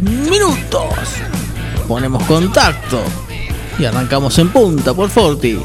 Minutos. Ponemos contacto y arrancamos en punta por Forti.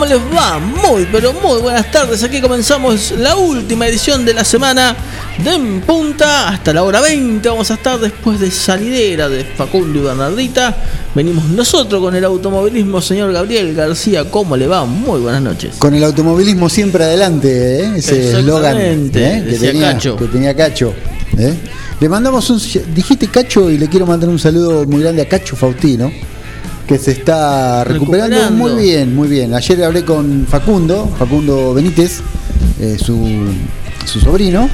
¿Cómo les va? Muy, pero muy buenas tardes. Aquí comenzamos la última edición de la semana de En Punta. Hasta la hora 20 vamos a estar después de salidera de Facundo y Bernardita. Venimos nosotros con el automovilismo, señor Gabriel García. ¿Cómo le va? Muy buenas noches. Con el automovilismo siempre adelante, ¿eh? ese eslogan ¿eh? que, tenía, Cacho. que tenía Cacho. ¿eh? Le mandamos un. Dijiste Cacho y le quiero mandar un saludo muy grande a Cacho Faustino que se está recuperando, muy bien, muy bien. Ayer hablé con Facundo, Facundo Benítez, eh, su, sobrino,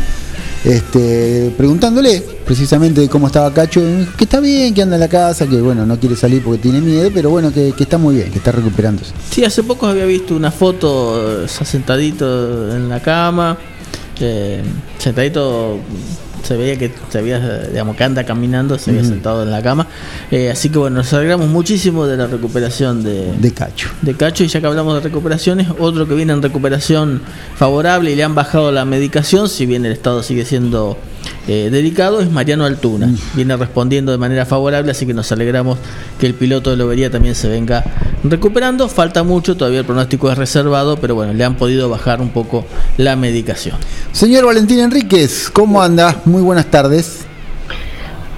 este, preguntándole precisamente cómo estaba Cacho, que está bien, que anda en la casa, que bueno, no quiere salir porque tiene miedo, pero bueno, que, está muy bien, que está recuperándose. Sí, hace poco había visto una foto sentadito en la cama, eh, sentadito se veía que se había, digamos, que anda caminando, se había sentado en la cama. Eh, así que bueno, nos alegramos muchísimo de la recuperación de, de Cacho. De Cacho, y ya que hablamos de recuperaciones, otro que viene en recuperación favorable y le han bajado la medicación, si bien el estado sigue siendo eh, dedicado es Mariano Altuna. Mm. Viene respondiendo de manera favorable, así que nos alegramos que el piloto de Lobería también se venga recuperando. Falta mucho, todavía el pronóstico es reservado, pero bueno, le han podido bajar un poco la medicación. Señor Valentín Enríquez, ¿cómo anda? Muy buenas tardes.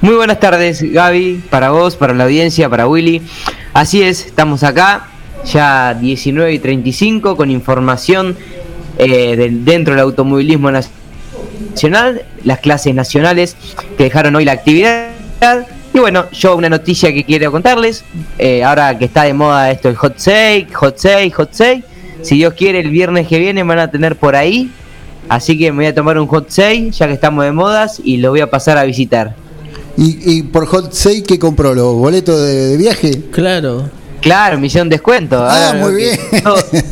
Muy buenas tardes, Gaby, para vos, para la audiencia, para Willy. Así es, estamos acá, ya 19 y 35, con información eh, dentro del automovilismo nacional las clases nacionales que dejaron hoy la actividad. Y bueno, yo una noticia que quiero contarles, eh, ahora que está de moda esto el hot sale, hot sale, hot sale, si Dios quiere el viernes que viene van a tener por ahí, así que me voy a tomar un hot sale ya que estamos de modas y lo voy a pasar a visitar. ¿Y, por hot sale qué compró? ¿Los boletos de, de viaje? Claro. Claro, misión descuento. Ah, muy bien.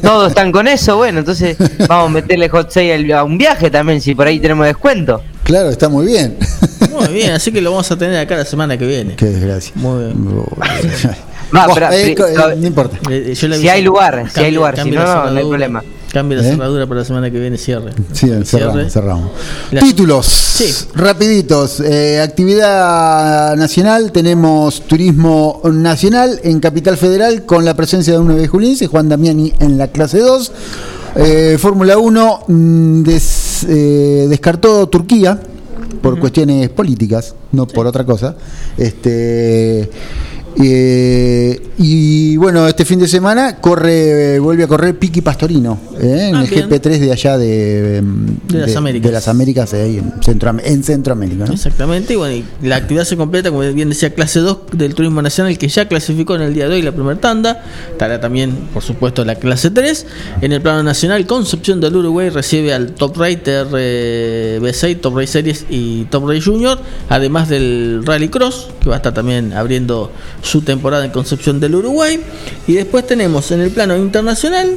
Todos, están con eso, bueno, entonces vamos a meterle hot sale a un viaje también, si por ahí tenemos descuento. Claro, está muy bien. Muy bien, así que lo vamos a tener acá la semana que viene. Qué desgracia. Muy bien. Eh, eh, no importa. Eh, si hay lugar, si hay lugar, si no, no hay problema. Cambia la cerradura para la semana que viene, cierre. Sí, cerramos, cerramos. Títulos, sí. rapiditos. actividad nacional, tenemos turismo nacional en Capital Federal con la presencia de un 9 juliense, Juan Damiani en la clase 2. Fórmula 1 mm, descartó Turquía por cuestiones políticas, no por otra cosa. Este eh, y bueno, este fin de semana corre, vuelve a correr Piqui Pastorino ¿eh? en ah, el GP3 de allá de, de, las Américas, de las Américas ahí en, en Centroamérica. Exactamente, y bueno, la actividad se completa, como bien decía, clase 2 del Turismo Nacional, que ya clasificó en el día de hoy la primera tanda. Estará también, por supuesto, la clase 3. En el plano nacional, Concepción del Uruguay recibe al Top Rater eh, B6, Top Race Series y Top Race Junior, además del Rally Cross, que va a estar también abriendo su temporada en Concepción del Uruguay. Y después tenemos en el plano internacional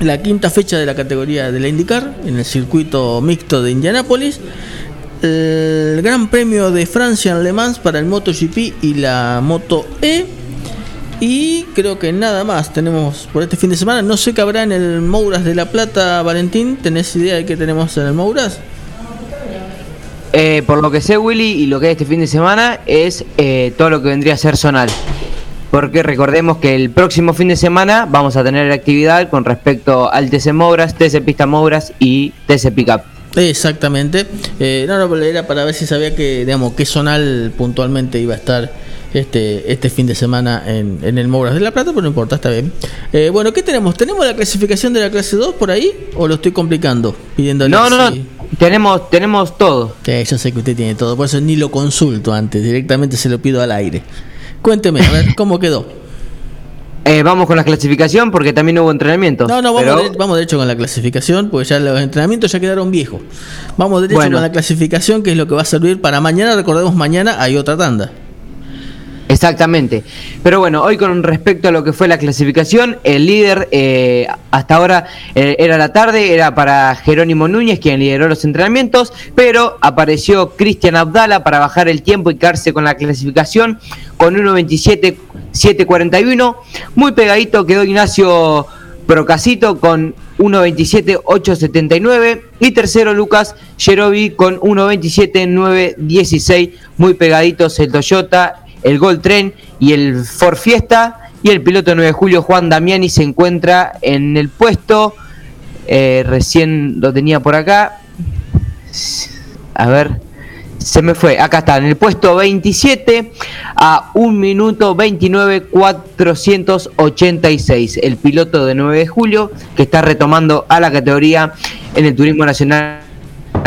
la quinta fecha de la categoría de la IndyCar en el circuito mixto de Indianápolis. El Gran Premio de Francia en Le Mans para el MotoGP y la Moto E. Y creo que nada más tenemos por este fin de semana. No sé qué habrá en el Mouras de La Plata, Valentín. ¿Tenés idea de qué tenemos en el Mouras? Eh, por lo que sé, Willy, y lo que es este fin de semana, es eh, todo lo que vendría a ser zonal. Porque recordemos que el próximo fin de semana vamos a tener actividad con respecto al TC Mogras, TC Pista Mogras y TC Pickup. Exactamente. Eh, no, no, era para ver si sabía que, digamos, qué zonal puntualmente iba a estar este, este fin de semana en, el Mogras de la Plata, pero no importa, está bien. Eh, bueno, ¿qué tenemos? ¿Tenemos la clasificación de la clase 2 por ahí o lo estoy complicando? Pidiéndole no, no, no, tenemos, tenemos todo. yo sé que usted tiene todo, por eso ni lo consulto antes, directamente se lo pido al aire. Cuénteme, a ver, ¿cómo quedó? Eh, vamos con la clasificación porque también hubo entrenamiento. No, no, vamos, de, vamos derecho con la clasificación porque ya los entrenamientos ya quedaron viejos. Vamos derecho con la clasificación que es lo que va a servir para mañana. Recordemos, mañana hay otra tanda. Exactamente. Pero bueno, hoy con respecto a lo que fue la clasificación, el líder eh, hasta ahora eh, era la tarde, era para Jerónimo Núñez, quien lideró los entrenamientos, pero apareció Cristian Abdala para bajar el tiempo y quedarse con la clasificación con 1.27.741. Muy pegadito quedó Ignacio Procasito con 1.27.879 y tercero Lucas Jerobi con 1.27.916. Muy pegaditos el Toyota el Gold Tren y el Ford Fiesta. Y el piloto 9 de julio, Juan Damiani, se encuentra en el puesto. Eh, recién lo tenía por acá. A ver, se me fue. Acá está, en el puesto 27 a 1 minuto 29 486. El piloto de 9 de julio que está retomando a la categoría en el Turismo Nacional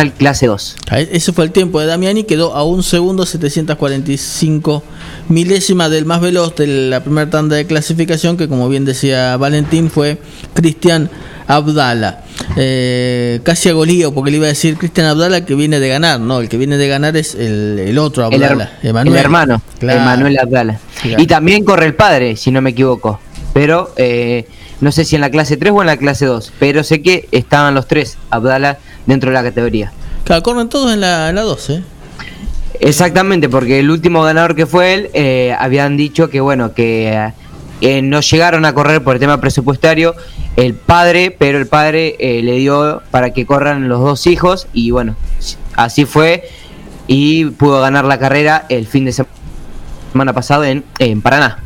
clase 2. Ese fue el tiempo de Damiani, quedó a un segundo 745 milésima del más veloz de la primera tanda de clasificación, que como bien decía Valentín, fue Cristian Abdala. Eh, casi agolío, porque le iba a decir Cristian Abdala que viene de ganar, no, el que viene de ganar es el, otro Abdala, el, el hermano, Emanuel Abdala. Y también corre el padre, si no me equivoco, pero eh, no sé si en la clase 3 o en la clase 2, pero sé que estaban los tres Abdala dentro de la categoría. Claro, corren todos en la, en la 2, ¿eh? Exactamente, porque el último ganador que fue él, eh, habían dicho que bueno, que eh, no llegaron a correr por el tema presupuestario el padre, pero el padre eh, le dio para que corran los dos hijos y bueno, así fue y pudo ganar la carrera el fin de semana pasado en, en Paraná.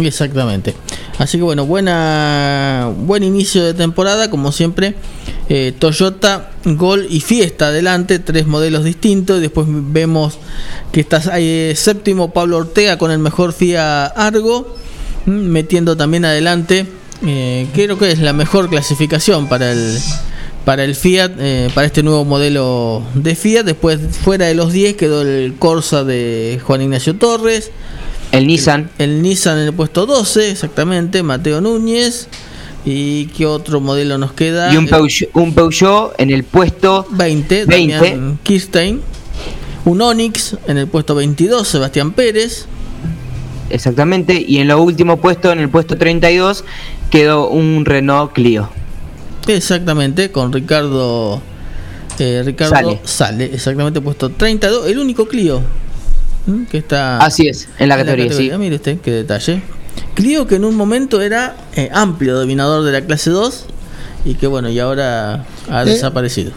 Exactamente. Así que bueno, buena buen inicio de temporada, como siempre. Eh, Toyota, Gol y Fiesta adelante, tres modelos distintos. Después vemos que está eh, séptimo Pablo Ortega con el mejor FIA Argo, mm, metiendo también adelante. Eh, creo que es la mejor clasificación para el para el Fiat, para este nuevo modelo de Fiat. Después, fuera de los 10, quedó el Corsa de Juan Ignacio Torres. El Nissan. El, Nissan en el puesto 12, exactamente, Mateo Núñez. ¿Y qué otro modelo nos queda? Y un Peugeot, un Peugeot en el puesto 20, 20. Kirstein. Un Onix en el puesto 22, Sebastián Pérez. Exactamente, y en lo último puesto, en el puesto 32, quedó un Renault Clio. Exactamente, con Ricardo eh, Ricardo sale. sale. exactamente puesto 32, el único Clio que está Así es, en la categoría, sí. Mire usted qué detalle. Clio que en un momento era eh, amplio dominador de la clase 2 y que bueno, y ahora ha eh, desaparecido.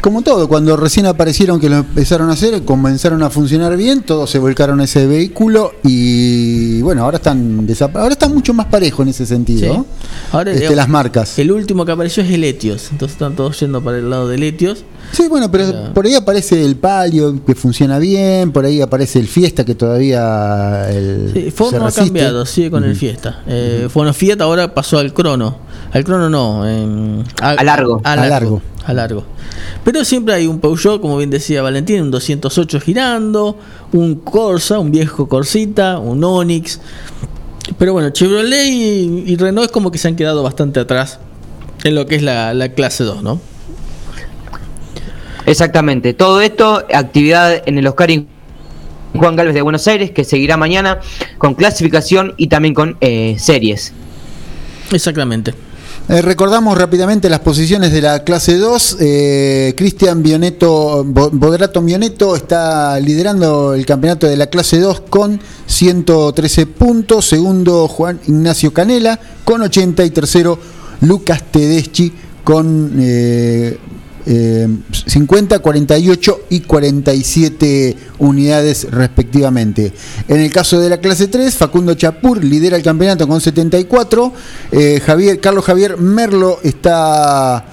Como todo, cuando recién aparecieron que lo empezaron a hacer, comenzaron a funcionar bien, todos se volcaron a ese vehículo y bueno, ahora están ahora están mucho más parejo en ese sentido. Ahora este, las marcas. El último que apareció es el Etios, entonces están todos yendo para el lado del Etios. Sí, bueno, pero por ahí aparece el Palio que funciona bien, por ahí aparece el Fiesta que todavía el sí, Ford no ha cambiado, sigue con el Fiesta. Eh, Bueno, Fiat ahora pasó al Crono. Al Crono no, a, largo. A largo. A largo. Pero siempre hay un Peugeot, como bien decía Valentín, un 208 girando, un Corsa, un viejo Corsita, un Onix. Pero bueno, Chevrolet y, Renault es como que se han quedado bastante atrás en lo que es la, clase 2, ¿no? Exactamente. Todo esto, actividad en el Oscar Juan Galvez de Buenos Aires, que seguirá mañana con clasificación y también con eh, series. Exactamente. Eh, recordamos rápidamente las posiciones de la clase 2. Eh, Cristian Bioneto, Boderato Bioneto está liderando el campeonato de la clase 2 con 113 puntos. Segundo, Juan Ignacio Canela con 80 y tercero, Lucas Tedeschi con 50, 48 y 47 unidades respectivamente. En el caso de la clase 3, Facundo Chapur lidera el campeonato con 74, eh, Javier, Carlos Javier Merlo está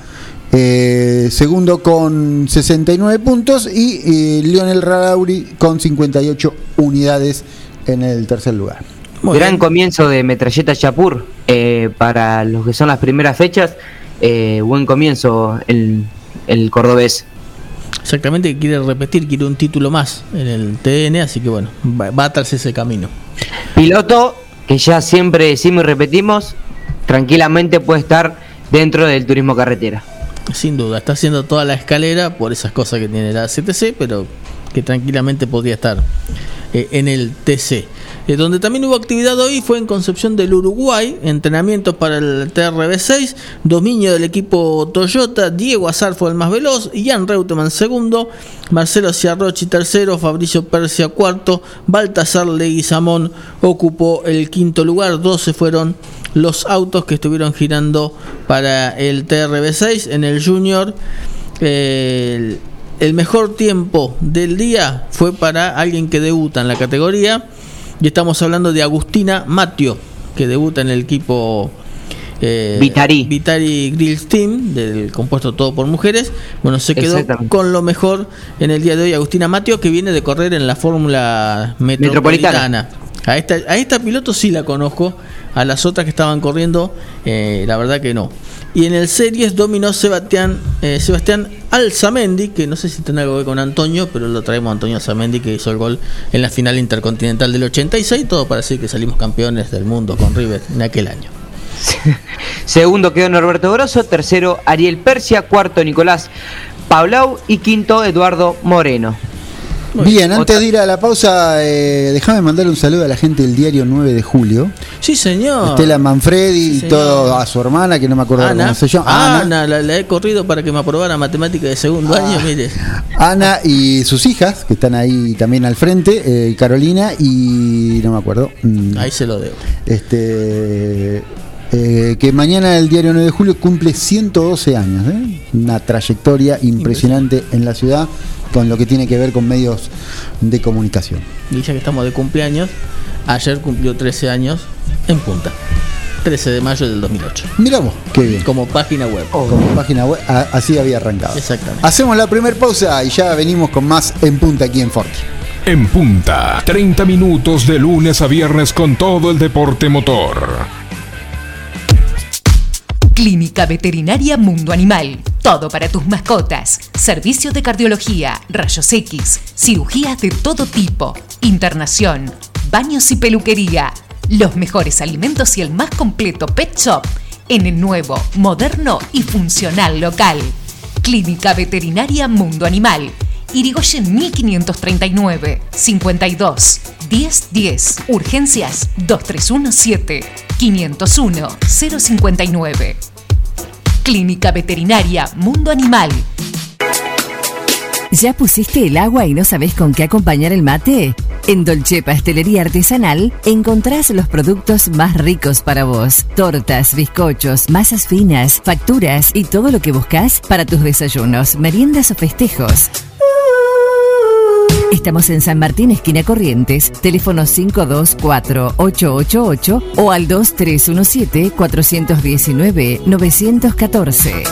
eh, segundo con 69 puntos y eh, Lionel Radauri con 58 unidades en el tercer lugar. Gran comienzo de Metralleta Chapur para los que son las primeras fechas. buen comienzo el, el cordobés. Exactamente, quiere repetir, quiere un título más en el TN, así que bueno, va, a atarse ese camino. Piloto, que ya siempre decimos y repetimos, tranquilamente puede estar dentro del turismo carretera. Sin duda, está haciendo toda la escalera por esas cosas que tiene la CTC, pero que tranquilamente podría estar eh, en el TC. Eh, donde también hubo actividad hoy fue en Concepción del Uruguay, entrenamientos para el TRB6, dominio del equipo Toyota, Diego Azar fue el más veloz, Jan Reutemann segundo, Marcelo Ciarrochi tercero, Fabricio Persia cuarto, Baltasar Leguizamón ocupó el quinto lugar, 12 fueron los autos que estuvieron girando para el TRB6 en el Junior. El mejor tiempo del día fue para alguien que debuta en la categoría y estamos hablando de Agustina Matio, que debuta en el equipo eh, Vitari. Vitari Grills Team, del compuesto todo por mujeres. Bueno, se quedó con lo mejor en el día de hoy Agustina Matio, que viene de correr en la Fórmula Metropolitana. A esta, a piloto sí la conozco, a las otras que estaban corriendo, eh, la verdad que no. Y en el Series dominó Sebastián, eh, Sebastián Alzamendi, que no sé si tiene algo que ver con Antonio, pero lo traemos a Antonio Alzamendi, que hizo el gol en la final intercontinental del 86. Todo para decir que salimos campeones del mundo con River en aquel año. Segundo quedó Norberto Grosso, tercero Ariel Persia, cuarto Nicolás Paulau y quinto Eduardo Moreno. Bien, antes de ir a la pausa, eh, déjame mandar un saludo a la gente del diario 9 de julio. Sí, señor. Estela Manfredi y todo, a su hermana, que no me acuerdo cómo se llama. Ana, la, he corrido para que me aprobara matemática de segundo ah. año, mire. Ana y sus hijas, que están ahí también al frente, eh, Carolina y no me acuerdo. Mm. Ahí se lo debo. Este. Eh, que mañana el diario 9 de julio cumple 112 años, ¿eh? una trayectoria impresionante en la ciudad con lo que tiene que ver con medios de comunicación. Y ya que estamos de cumpleaños, ayer cumplió 13 años en punta. 13 de mayo del 2008. Miramos, qué bien. Como página web. Como página web, así había arrancado. Exactamente. Hacemos la primera pausa y ya venimos con más en punta aquí en Forti. En punta, 30 minutos de lunes a viernes con todo el deporte motor. Clínica Veterinaria Mundo Animal. Todo para tus mascotas. Servicio de cardiología, rayos X, cirugías de todo tipo, internación, baños y peluquería. Los mejores alimentos y el más completo pet shop en el nuevo, moderno y funcional local. Clínica Veterinaria Mundo Animal. Irigoyen 1539 52 1010. Urgencias 2317 501 059. Clínica Veterinaria Mundo Animal. ¿Ya pusiste el agua y no sabes con qué acompañar el mate? En Dolce Pastelería Artesanal encontrás los productos más ricos para vos. Tortas, bizcochos, masas finas, facturas y todo lo que buscas para tus desayunos, meriendas o festejos. Estamos en San Martín, esquina Corrientes, teléfono 524-888 o al 2317-419-914.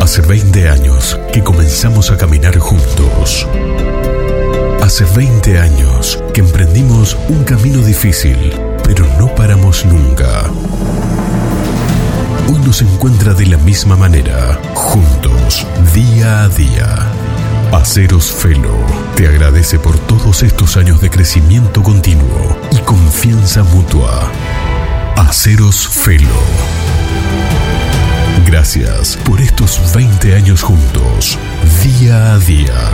Hace 20 años que comenzamos a caminar juntos. Hace 20 años que emprendimos un camino difícil, pero no paramos nunca. Hoy nos encuentra de la misma manera, juntos, día a día. Aceros Felo te agradece por todos estos años de crecimiento continuo y confianza mutua. Aceros Felo. Gracias por estos 20 años juntos, día a día.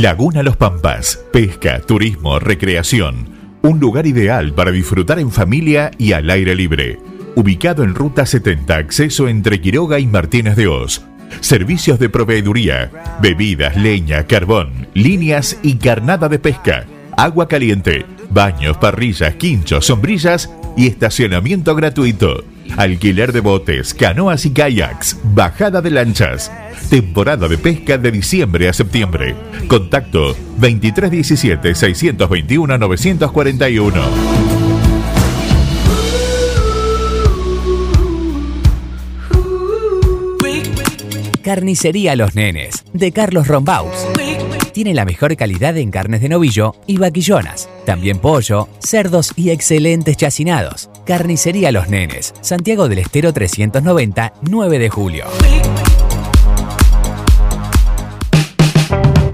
Laguna Los Pampas, pesca, turismo, recreación un lugar ideal para disfrutar en familia y al aire libre. Ubicado en Ruta 70, acceso entre Quiroga y Martínez de Oz. Servicios de proveeduría, bebidas, leña, carbón, líneas y carnada de pesca, agua caliente, baños, parrillas, quinchos, sombrillas y estacionamiento gratuito. Alquiler de botes, canoas y kayaks, bajada de lanchas. Temporada de pesca de diciembre a septiembre. Contacto 2317 621 941. Carnicería Los Nenes, de Carlos Rombaus. Tiene la mejor calidad en carnes de novillo y vaquillonas. También pollo, cerdos y excelentes chacinados. Carnicería Los Nenes, Santiago del Estero 390, 9 de julio.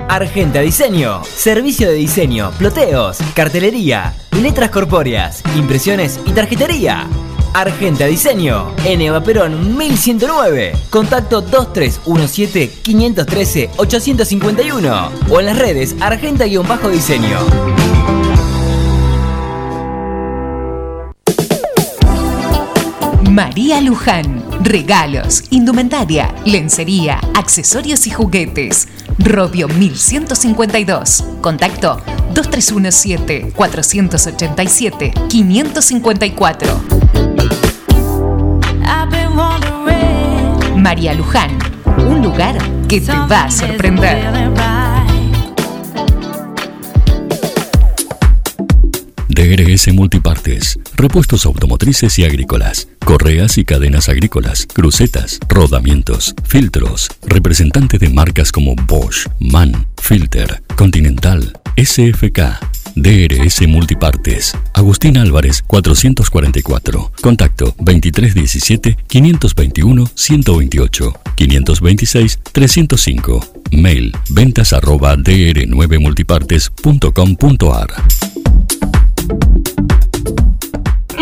Argenta Diseño. Servicio de diseño, ploteos, cartelería, letras corpóreas, impresiones y tarjetería. Argenta Diseño, en Eva Perón 1109. Contacto 2317-513-851 o en las redes Argenta-Diseño. María Luján. Regalos, indumentaria, lencería, accesorios y juguetes. Robio 1152. Contacto 2317 487 554. María Luján, un lugar que te va a sorprender. DRS Multipartes, repuestos automotrices y agrícolas, correas y cadenas agrícolas, crucetas, rodamientos, filtros, representante de marcas como Bosch, MAN, Filter, Continental, SFK, DRS Multipartes. Agustín Álvarez 444. Contacto 2317 521 128 526 305. Mail ventas arroba dr9multipartes.com.ar.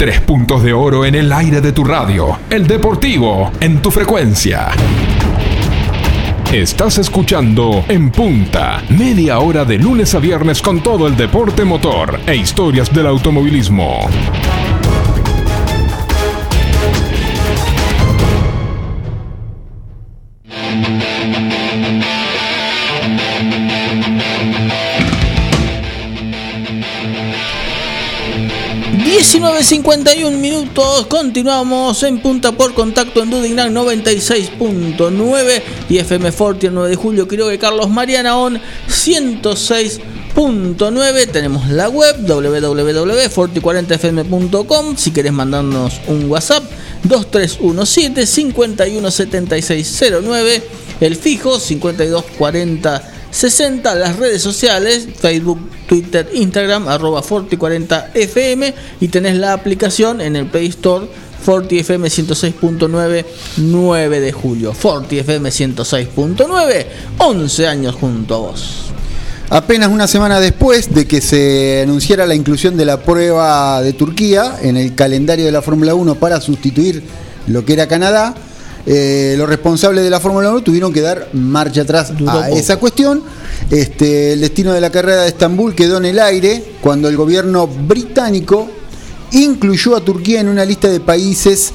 Tres puntos de oro en el aire de tu radio. El deportivo en tu frecuencia. Estás escuchando En Punta, media hora de lunes a viernes con todo el deporte motor e historias del automovilismo. ...19.51 minutos... ...continuamos en punta por contacto... ...en Dudignan 96.9... ...y FM Forti el 9 de julio... ...Quiroga y Carlos Mariana On 106.9... ...tenemos la web... ...www.forti40fm.com... ...si querés mandarnos un WhatsApp... ...2317 517609 ...el fijo 5240 60 las redes sociales, Facebook, Twitter, Instagram, arroba Forti40FM y tenés la aplicación en el Play Store Forti FM 106.9 9 de julio. Forti FM 106.9, 11 años junto a vos. Apenas una semana después de que se anunciara la inclusión de la prueba de Turquía en el calendario de la Fórmula 1 para sustituir lo que era Canadá, eh, los responsables de la Fórmula 1 tuvieron que dar marcha atrás a esa cuestión. Este, el destino de la carrera de Estambul quedó en el aire cuando el gobierno británico incluyó a Turquía en una lista de países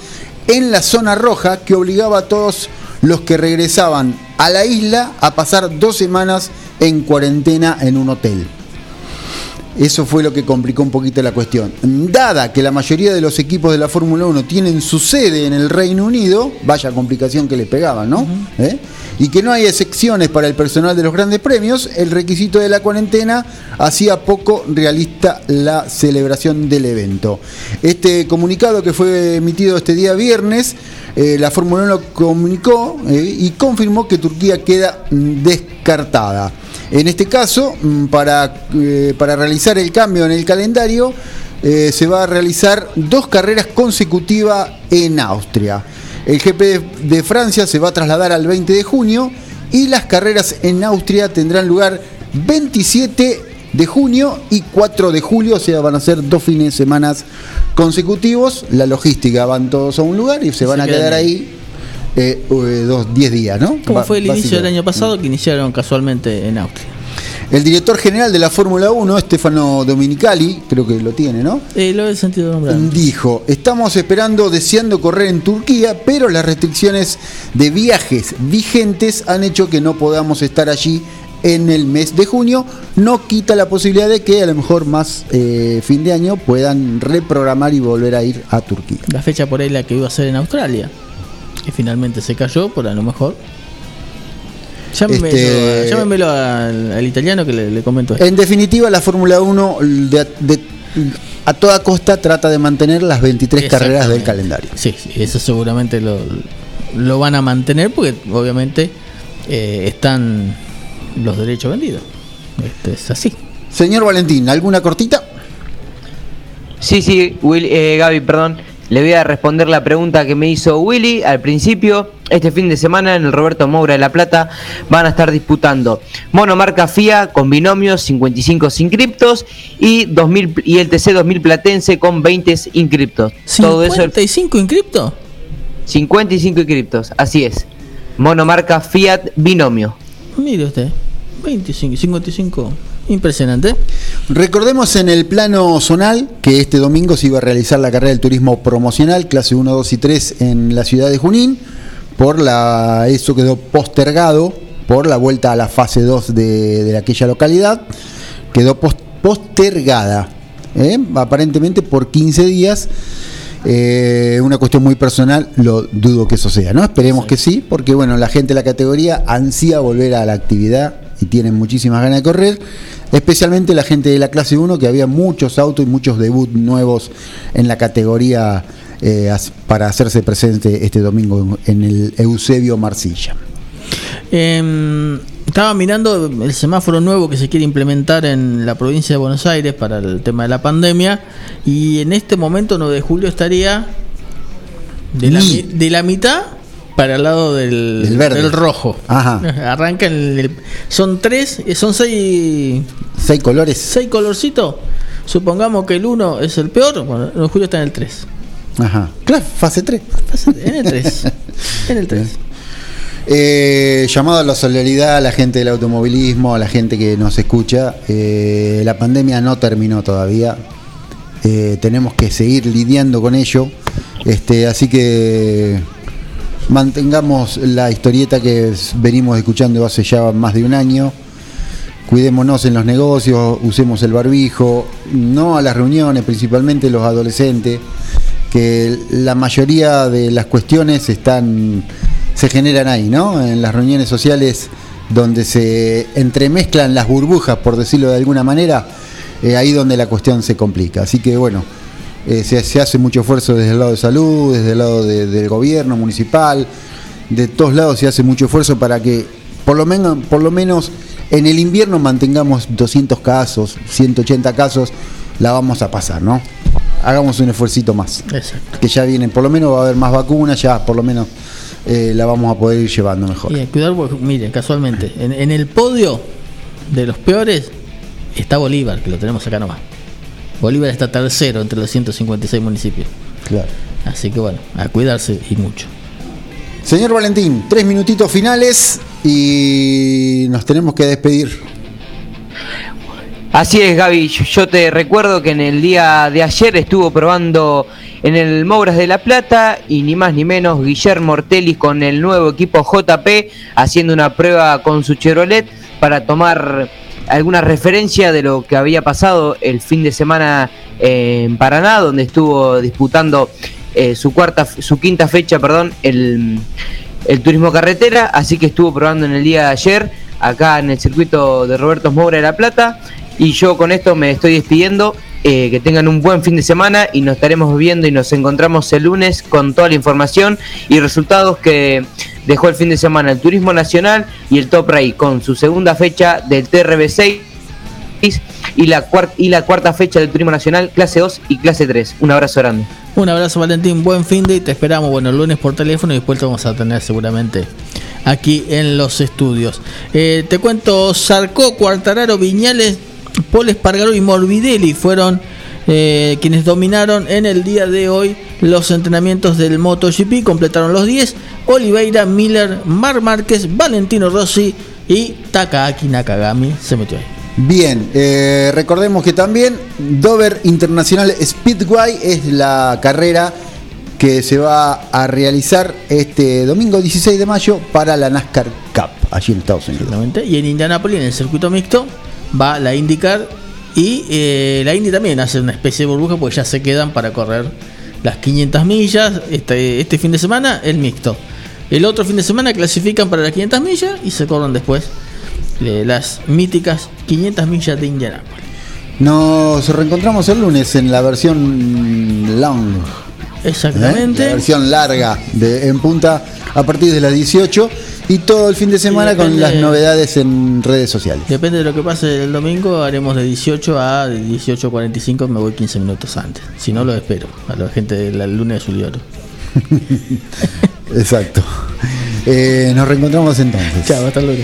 en la zona roja que obligaba a todos los que regresaban a la isla a pasar dos semanas en cuarentena en un hotel. Eso fue lo que complicó un poquito la cuestión. Dada que la mayoría de los equipos de la Fórmula 1 tienen su sede en el Reino Unido, vaya complicación que les pegaban, ¿no? ¿Eh? Y que no hay excepciones para el personal de los grandes premios, el requisito de la cuarentena hacía poco realista la celebración del evento. Este comunicado que fue emitido este día viernes, eh, la Fórmula 1 comunicó eh, y confirmó que Turquía queda descartada. En este caso, mm, para, eh, para realizar el cambio en el calendario, eh, se va a realizar dos carreras consecutivas en Austria. El GP de, Francia se va a trasladar al 20 de junio y las carreras en Austria tendrán lugar 27 de junio y 4 de julio, o sea, van a ser dos fines de semana consecutivos. La logística van todos a un lugar y se van a quedar ahí eh, dos, 10 días, ¿no? Como fue el inicio del año pasado, que iniciaron casualmente en Austria. El director general de la Fórmula 1, Stefano Dominicali, creo que lo tiene, ¿no? Eh, lo he sentido nombrar. Dijo, estamos esperando, deseando correr en Turquía, pero las restricciones de viajes vigentes han hecho que no podamos estar allí en el mes de junio. No quita la posibilidad de que a lo mejor más eh, fin de año puedan reprogramar y volver a ir a Turquía. La fecha por ahí la que iba a ser en Australia que finalmente se cayó, por a lo mejor. Llámemelo, este... al, italiano que le, comento. En definitiva, la Fórmula 1 a toda costa trata de mantener las 23 carreras del calendario. Sí, eso seguramente lo, lo, van a mantener porque obviamente eh, están los derechos vendidos. Este es así. Señor Valentín, ¿alguna cortita? Sí, sí, Will, eh, Gaby, perdón. Le voy a responder la pregunta que me hizo Willy al principio. Este fin de semana en el Roberto Moura de La Plata van a estar disputando monomarca FIA con binomios 55 inscriptos y 2000 y el TC 2000 Platense con 20 inscriptos. ¿55 inscriptos? 55 inscriptos, así es. Monomarca Fiat binomio. Mire usted, 25, 55. Impresionante. Recordemos en el plano zonal que este domingo se iba a realizar la carrera del turismo promocional, clase 1, 2 y 3 en la ciudad de Junín. Por la, eso quedó postergado por la vuelta a la fase 2 de, aquella localidad. Quedó postergada, ¿eh? aparentemente por 15 días. Eh, una cuestión muy personal, lo dudo que eso sea, ¿no? Esperemos que sí, porque bueno, la gente de la categoría ansía volver a la actividad y tienen muchísimas ganas de correr especialmente la gente de la clase 1, que había muchos autos y muchos debuts nuevos en la categoría eh, para hacerse presente este domingo en el Eusebio Marcilla. Em, estaba mirando el semáforo nuevo que se quiere implementar en la provincia de Buenos Aires para el tema de la pandemia y en este momento 9 de julio estaría de la, de la mitad para el lado del, del rojo. Ajá. Arranca el, son tres, son seis seis colores. Seis colorcitos. Supongamos que el uno es el peor, bueno, en julio está en el 3. Ajá. Claro, fase 3. En el 3. en el 3. Eh, llamado a la solidaridad a la gente del automovilismo, a la gente que nos escucha. Eh, la pandemia no terminó todavía. Eh, tenemos que seguir lidiando con ello. Este, así que mantengamos la historieta que venimos escuchando hace ya más de un año. Cuidémonos en los negocios, usemos el barbijo, no a las reuniones, principalmente los adolescentes, que la mayoría de las cuestiones están se generan ahí, ¿no? En las reuniones sociales donde se entremezclan las burbujas, por decirlo de alguna manera, eh, ahí donde la cuestión se complica. Así que bueno, eh, se, hace mucho esfuerzo desde el lado de salud, desde el lado del gobierno municipal, de todos lados se hace mucho esfuerzo para que por lo menos, por lo menos en el invierno mantengamos 200 casos, 180 casos, la vamos a pasar, ¿no? Hagamos un esfuerzo más. Exacto. Que ya vienen, por lo menos va a haber más vacunas, ya por lo menos eh, la vamos a poder ir llevando mejor. Y cuidar, miren, casualmente, en, en el podio de los peores está Bolívar, que lo tenemos acá nomás. Bolívar está tercero entre los 156 municipios. Claro. Así que bueno, a cuidarse y mucho. Señor Valentín, tres minutitos finales y nos tenemos que despedir. Así es, Gaby. Yo te recuerdo que en el día de ayer estuvo probando en el Mouras de la Plata y ni más ni menos Guillermo Ortelis con el nuevo equipo JP haciendo una prueba con su Chevrolet para tomar alguna referencia de lo que había pasado el fin de semana en Paraná, donde estuvo disputando eh, su cuarta, su quinta fecha, perdón, el, el turismo carretera, así que estuvo probando en el día de ayer acá en el circuito de Roberto Moura de La Plata. Y yo con esto me estoy despidiendo. Eh, que tengan un buen fin de semana y nos estaremos viendo y nos encontramos el lunes con toda la información y resultados que dejó el fin de semana el Turismo Nacional y el Top Ray con su segunda fecha del TRB6 y la, y la cuarta fecha del Turismo Nacional, clase 2 y clase 3. Un abrazo grande. Un abrazo Valentín, buen fin de y te esperamos, bueno, el lunes por teléfono y después te vamos a tener seguramente aquí en los estudios. Eh, te cuento, Sarcó, Cuartararo, Viñales, Paul Espargaro y Morbidelli fueron eh, quienes dominaron en el día de hoy los entrenamientos del MotoGP, completaron los 10, Oliveira, Miller, Mar Márquez, Valentino Rossi y Takaaki Nakagami se metió ahí. Bien, eh, recordemos que también Dover International Speedway es la carrera que se va a realizar este domingo 16 de mayo para la NASCAR Cup allí en Estados Unidos. Y en Indianapolis, en el circuito mixto, va la IndyCar y eh, la Indy también hace una especie de burbuja porque ya se quedan para correr las 500 millas. Este, este fin de semana el mixto. El otro fin de semana clasifican para las 500 millas y se corren después eh, las míticas 500 millas de Indianapolis. Nos reencontramos el lunes en la versión long. Exactamente. ¿Eh? La versión larga de En Punta a partir de las 18 y todo el fin de semana con las novedades en redes sociales. Depende de lo que pase el domingo, haremos de 18 a 18.45, me voy 15 minutos antes. Si no, lo espero a la gente del lunes de Julioro. Exacto. Eh, nos reencontramos entonces. Chao, hasta luego.